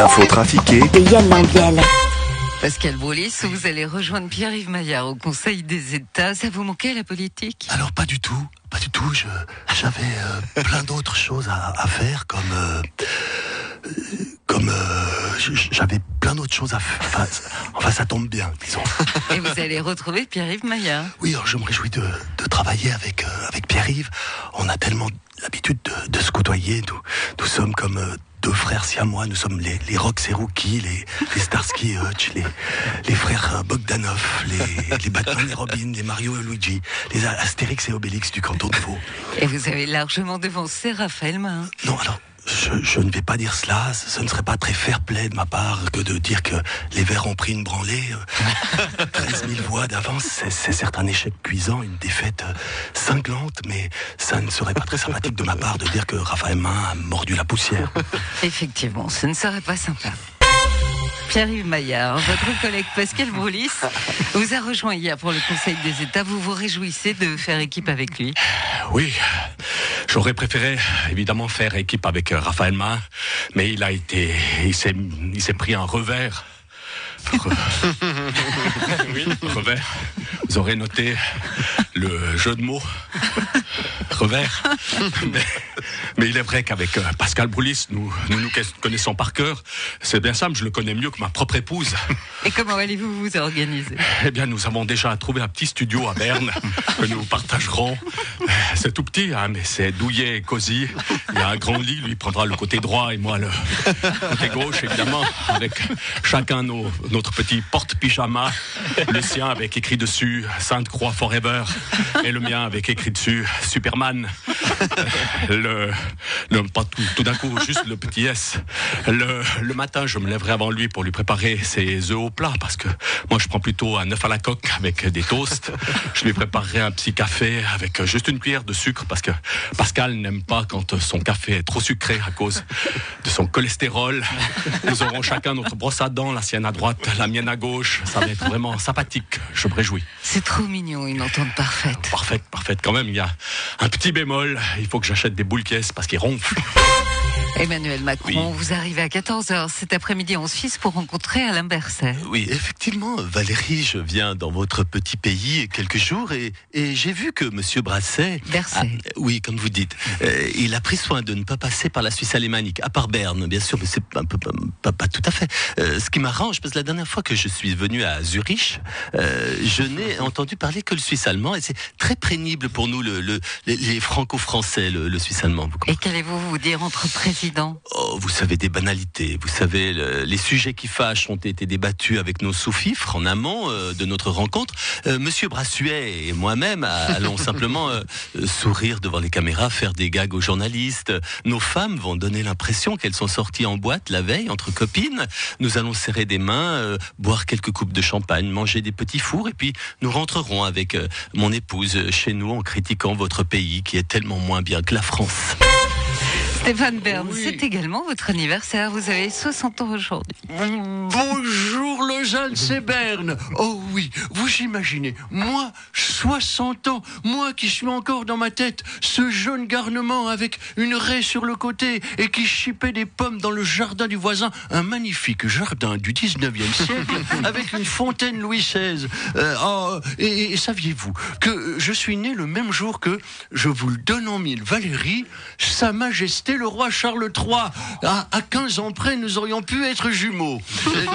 L'info trafiquée de Yann. Pascal Broulis, vous allez rejoindre Pierre-Yves Maillard au Conseil des États. Ça vous manquait la politique? Alors pas du tout, pas du tout. Je, j'avais euh, plein d'autres choses à, à faire, comme, euh, comme euh, j'avais plein d'autres choses à faire. Enfin, ça tombe bien, disons. Et vous allez retrouver Pierre-Yves Maillard. Oui, alors je me réjouis de, de travailler avec euh, avec Pierre-Yves. On a tellement l'habitude de, de se côtoyer. Nous, nous sommes comme euh, deux frères siamois. Nous sommes les, les Rox et Rookie, les, les Starsky et Hutch, les, les frères euh, Bogdanov, les, les Batman et Robin, les Mario et Luigi, les Astérix et Obélix du canton de Vaud. Et vous avez largement devancé Raphaël Mahin. Non, alors, je, je ne vais pas dire cela. Ce ne serait pas très fair-play de ma part que de dire que les Verts ont pris une branlée. Euh, 13 000 voix d'avance, c'est- c'est certes un échec cuisant, une défaite euh, cinglante, mais ça ne serait pas très sympathique de ma part de dire que Raphaël Main a mordu la poussière. Effectivement, ce ne serait pas sympa. Pierre-Yves Maillard, votre collègue Pascal Broulis vous a rejoint hier pour le Conseil des États. Vous vous réjouissez de faire équipe avec lui? Oui, j'aurais préféré évidemment faire équipe avec euh, Raphaël Main, mais il a été, il s'est, il s'est pris un revers. Re- oui, revers. Vous aurez noté le jeu de mots. Revers. Mais, mais il est vrai qu'avec euh, Pascal Broulis, nous, nous nous connaissons par cœur. C'est bien simple, je le connais mieux que ma propre épouse. Et comment allez-vous vous organiser? Eh bien, nous avons déjà trouvé un petit studio à Berne que nous partagerons. C'est tout petit, hein, mais c'est douillet et cosy. Il y a un grand lit, lui prendra le côté droit et moi le côté gauche, évidemment, avec chacun nos, notre petit porte-pyjama. Le sien avec écrit dessus Sainte-Croix Forever et le mien avec écrit dessus Superman. Euh, Le, le pas tout, tout d'un coup, juste le petit S. Le, le matin, je me lèverai avant lui pour lui préparer ses œufs au plat parce que moi, je prends plutôt un œuf à la coque avec des toasts. Je lui préparerai un petit café avec juste une cuillère de sucre parce que Pascal n'aime pas quand son café est trop sucré à cause de son cholestérol. Nous aurons chacun notre brosse à dents, la sienne à droite, la mienne à gauche. Ça va être vraiment sympathique. Je me réjouis. C'est trop mignon, une entente parfaite. Parfaite, parfaite. Quand même, il y a un petit bémol. Il faut que j'achète des boules caisses parce qu'ils ronflent. Emmanuel Macron, vous arrivez à 14h cet après-midi en Suisse pour rencontrer Alain Berset. Oui, effectivement, Valérie, je viens dans votre petit pays quelques jours et, et j'ai vu que Monsieur Brasset... Berset. Oui, comme vous dites. euh, il a pris soin de ne pas passer par la Suisse alémanique, à part Berne, bien sûr, mais c'est un peu pas, pas- pas tout à fait. Euh, ce qui m'arrange, parce que la dernière fois que je suis venu à Zurich, euh, je n'ai entendu parler que le suisse allemand et c'est très pénible pour nous, le, le- les, les franco-français, le, le suisse allemand. Vous Et qu'allez-vous vous dire entre présidents Oh, vous savez des banalités. Vous savez, le- les sujets qui fâchent ont été débattus avec nos sous-fifres en amont euh, de notre rencontre. Euh, Monsieur Brassuet et moi-même a- allons simplement euh, euh, sourire devant les caméras, faire des gags aux journalistes. Nos femmes vont donner l'impression qu'elles sont sorties en boîte la veille entre copines. Nous allons serrer des mains, euh, boire quelques coupes de champagne, manger des petits fours et puis nous rentrerons avec euh, mon épouse euh, chez nous en critiquant votre pays qui est tellement moins bien que la France. Stéphane Bern, c'est également votre anniversaire. Vous avez 60 ans aujourd'hui. Bonjour c'est Berne. Oh oui, vous imaginez, moi, 60 ans, moi qui suis encore dans ma tête ce jeune garnement avec une raie sur le côté et qui chipait des pommes dans le jardin du voisin, un magnifique jardin du 19e siècle avec une fontaine Louis XVI. Euh, oh, et, et saviez-vous que je suis né le même jour que, je vous le donne en mille, Valérie, Sa Majesté le roi Charles III. À, à 15 ans près, nous aurions pu être jumeaux.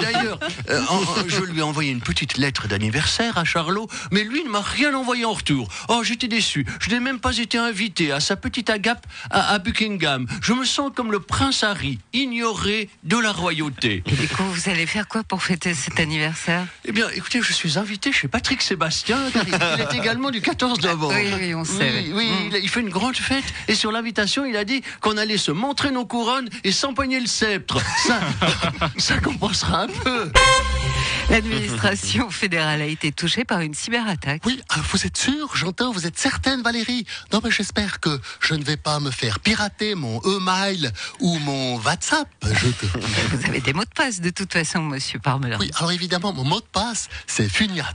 D'ailleurs, euh, en- je lui ai envoyé une petite lettre d'anniversaire à Charlot, mais lui ne m'a rien envoyé en retour. Oh, j'étais déçu. Je n'ai même pas été invité à sa petite agape à, à Buckingham. Je me sens comme le prince Harry, ignoré de la royauté. Et du coup, vous allez faire quoi pour fêter cet anniversaire? Eh bien, écoutez, je suis invité chez Patrick Sébastien, il, est également du 14 novembre. Oui, oui, on sait, Oui, oui. Mm. il, il fait une grande fête, et sur l'invitation, il a dit qu'on allait se montrer nos couronnes et s'empoigner le sceptre. Ça, ça compensera un peu. L'administration fédérale a été touchée par une cyberattaque. Oui, ah, vous êtes sûre J'entends, vous êtes certaine, Valérie? Non, mais j'espère que je ne vais pas me faire pirater mon e-mail ou mon WhatsApp. Je Vous avez des mots de passe de toute façon, monsieur Parmelin. Oui, alors évidemment, mon mot de passe, c'est Fugnat.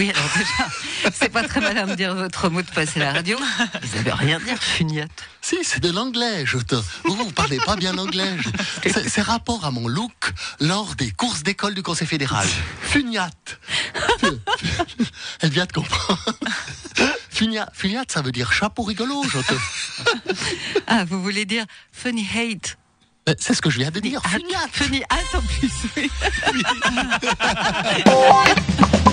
Oui, alors déjà, c'est pas très malin de dire votre mot de passe à la radio. Vous avez rien dire, fugnate. Si, c'est de l'anglais. Je te... Vous, vous parlez pas bien anglais. Je- C'est rapport à mon look lors des courses d'école du Conseil fédéral. Fugnate. Elle vient de comprendre. Fugnate, fugnate, ça veut dire chapeau rigolo. Je te... Ah, vous voulez dire funny hate C'est ce que je viens de dire. Fugnate. Funny hate en plus, oui.